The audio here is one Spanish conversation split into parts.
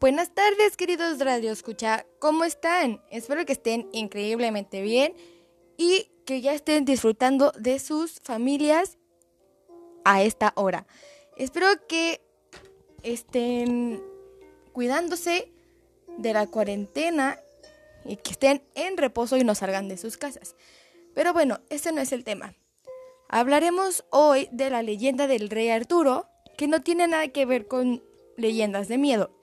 Buenas tardes, queridos Radio Escucha. ¿Cómo están? Espero que estén increíblemente bien y que ya estén disfrutando de sus familias a esta hora. Espero que estén cuidándose de la cuarentena y que estén en reposo y no salgan de sus casas. Pero bueno, ese no es el tema. Hablaremos hoy de la leyenda del rey Arturo, que no tiene nada que ver con leyendas de miedo.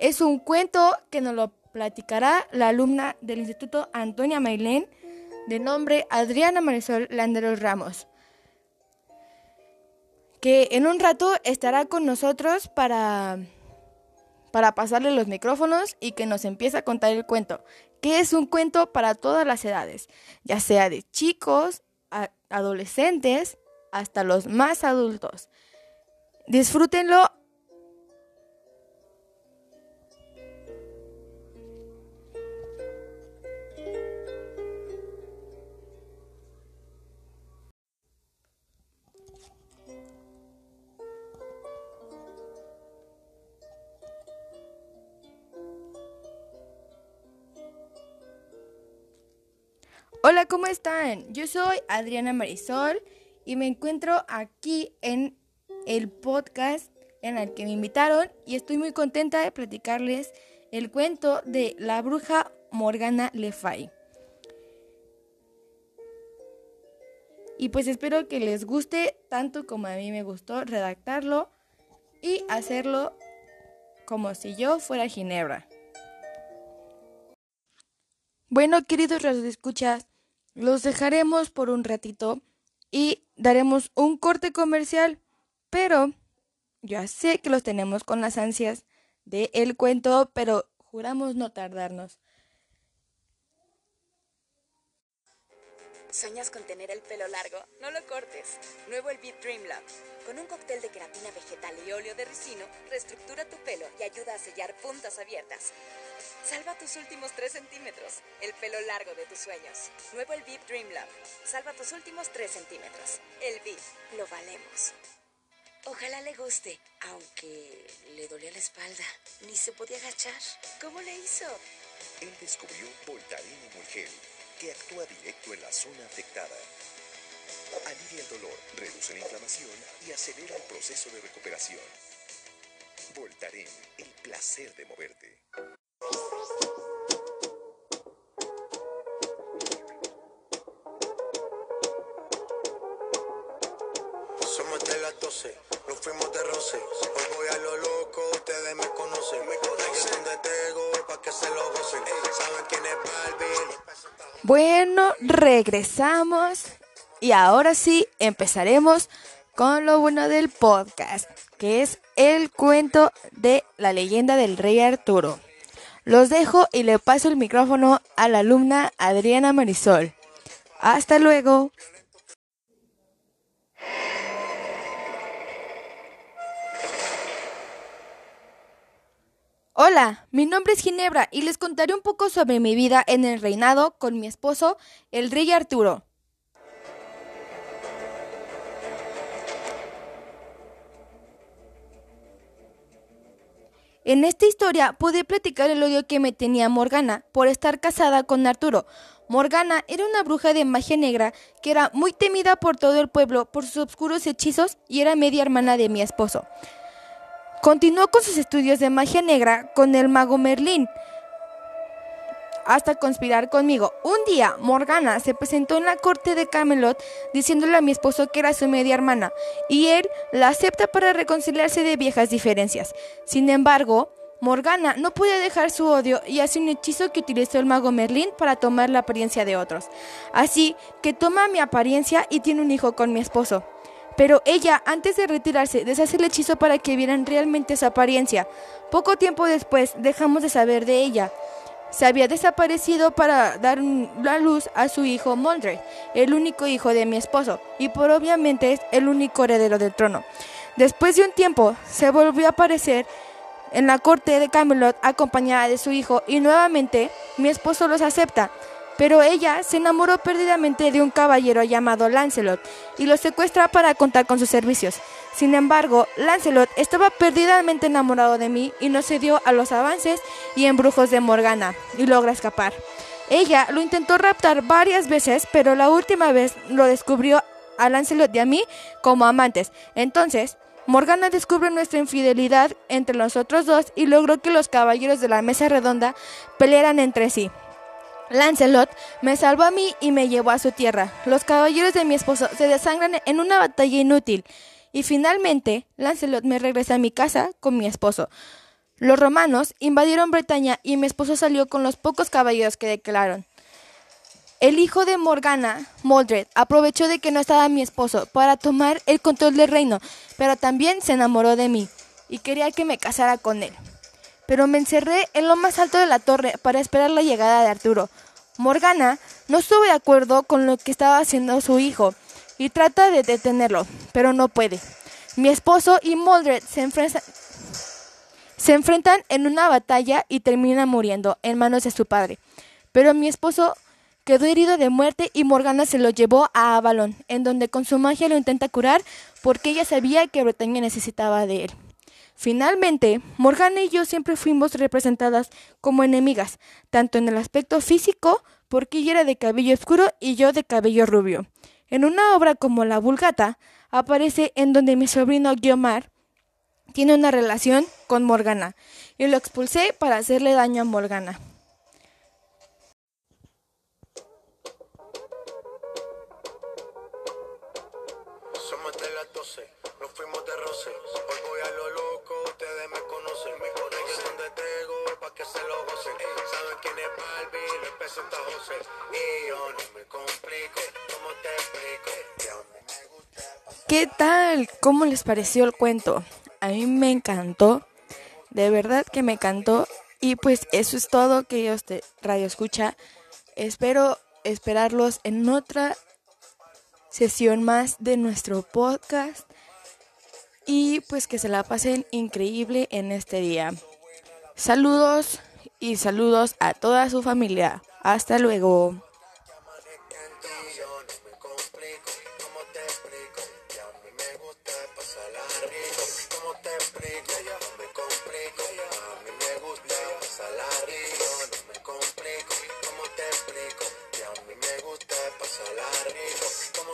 Es un cuento que nos lo platicará la alumna del Instituto Antonia Mailén, de nombre Adriana Marisol Landeros Ramos, que en un rato estará con nosotros para, para pasarle los micrófonos y que nos empiece a contar el cuento, que es un cuento para todas las edades, ya sea de chicos, adolescentes, hasta los más adultos. Disfrútenlo Hola, ¿cómo están? Yo soy Adriana Marisol y me encuentro aquí en el podcast en el que me invitaron y estoy muy contenta de platicarles el cuento de la bruja Morgana Le Fay. Y pues espero que les guste tanto como a mí me gustó redactarlo y hacerlo como si yo fuera Ginebra. Bueno, queridos escuchas los dejaremos por un ratito y daremos un corte comercial, pero ya sé que los tenemos con las ansias de el cuento, pero juramos no tardarnos. ¿Sueñas con tener el pelo largo? No lo cortes. Nuevo el Beat Dream Lab. Con un cóctel de queratina vegetal y óleo de ricino, reestructura tu pelo y ayuda a sellar puntas abiertas. Salva tus últimos 3 centímetros. El pelo largo de tus sueños. Nuevo el Beat Dream Lab. Salva tus últimos 3 centímetros. El Beat. Lo valemos. Ojalá le guste, aunque le dolía la espalda. Ni se podía agachar. ¿Cómo le hizo? Él descubrió Voltaren Gel que actúa directo en la zona afectada. Alivia el dolor, reduce la inflamación y acelera el proceso de recuperación. Voltaren, el placer de moverte. Somos de las 12, nos fuimos de roce. Hoy voy a lo loco, ustedes me conocen. Me conocen de Tego, pa' que se lo gocen. Saben quién es Balvin. Bueno, regresamos y ahora sí empezaremos con lo bueno del podcast, que es el cuento de la leyenda del rey Arturo. Los dejo y le paso el micrófono a la alumna Adriana Marisol. Hasta luego. Hola, mi nombre es Ginebra y les contaré un poco sobre mi vida en el reinado con mi esposo, el rey Arturo. En esta historia pude platicar el odio que me tenía Morgana por estar casada con Arturo. Morgana era una bruja de magia negra que era muy temida por todo el pueblo por sus oscuros hechizos y era media hermana de mi esposo. Continuó con sus estudios de magia negra con el mago Merlín hasta conspirar conmigo. Un día, Morgana se presentó en la corte de Camelot diciéndole a mi esposo que era su media hermana, y él la acepta para reconciliarse de viejas diferencias. Sin embargo, Morgana no puede dejar su odio y hace un hechizo que utilizó el mago Merlín para tomar la apariencia de otros. Así que toma mi apariencia y tiene un hijo con mi esposo. Pero ella, antes de retirarse, deshace el hechizo para que vieran realmente su apariencia. Poco tiempo después, dejamos de saber de ella. Se había desaparecido para dar la luz a su hijo Mondred, el único hijo de mi esposo, y por obviamente es el único heredero del trono. Después de un tiempo, se volvió a aparecer en la corte de Camelot acompañada de su hijo y nuevamente mi esposo los acepta. pero ella se enamoró perdidamente de un caballero llamado Lancelot y lo secuestra para contar con sus servicios. Sin embargo, Lancelot estaba perdidamente enamorado de mí y no cedió a los avances y embrujos de Morgana y logra escapar. Ella lo intentó raptar varias veces, pero la última vez lo descubrió a Lancelot y a mí como amantes. Entonces, Morgana descubre nuestra infidelidad entre nosotros dos y logró que los caballeros de la mesa redonda pelearan entre sí. Lancelot me salvó a mí y me llevó a su tierra. Los caballeros de mi esposo se desangran en una batalla inútil. Y finalmente, Lancelot me regresa a mi casa con mi esposo. Los romanos invadieron Bretaña y mi esposo salió con los pocos caballeros que declararon. El hijo de Morgana, Moldred, aprovechó de que no estaba mi esposo para tomar el control del reino, pero también se enamoró de mí y quería que me casara con él pero me encerré en lo más alto de la torre para esperar la llegada de Arturo. Morgana no estuvo de acuerdo con lo que estaba haciendo su hijo y trata de detenerlo, pero no puede. Mi esposo y Mordred se, enfrentan, se enfrentan en una batalla y terminan muriendo en manos de su padre. Pero mi esposo quedó herido de muerte y Morgana se lo llevó a Avalon, en donde con su magia lo intenta curar porque ella sabía que Bretaña necesitaba de él. Finalmente, Morgana y yo siempre fuimos representadas como enemigas, tanto en el aspecto físico, porque ella era de cabello oscuro y yo de cabello rubio. En una obra como La Vulgata, aparece en donde mi sobrino Guiomar tiene una relación con Morgana, y lo expulsé para hacerle daño a Morgana. Nos fuimos de roce. Hoy voy a lo loco, ustedes me conocen. Me conocen donde tengo, pa' que se lo gocen. Saben quién es Barbie, les presento a José. Y yo no me complico, ¿cómo te explico? ¿Qué tal? ¿Cómo les pareció el cuento? A mí me encantó, de verdad que me encantó. Y pues eso es todo, queridos de Radio Escucha. Espero esperarlos en otra sesión más de nuestro podcast y pues que se la pasen increíble en este día. Saludos y saludos a toda su familia. Hasta luego.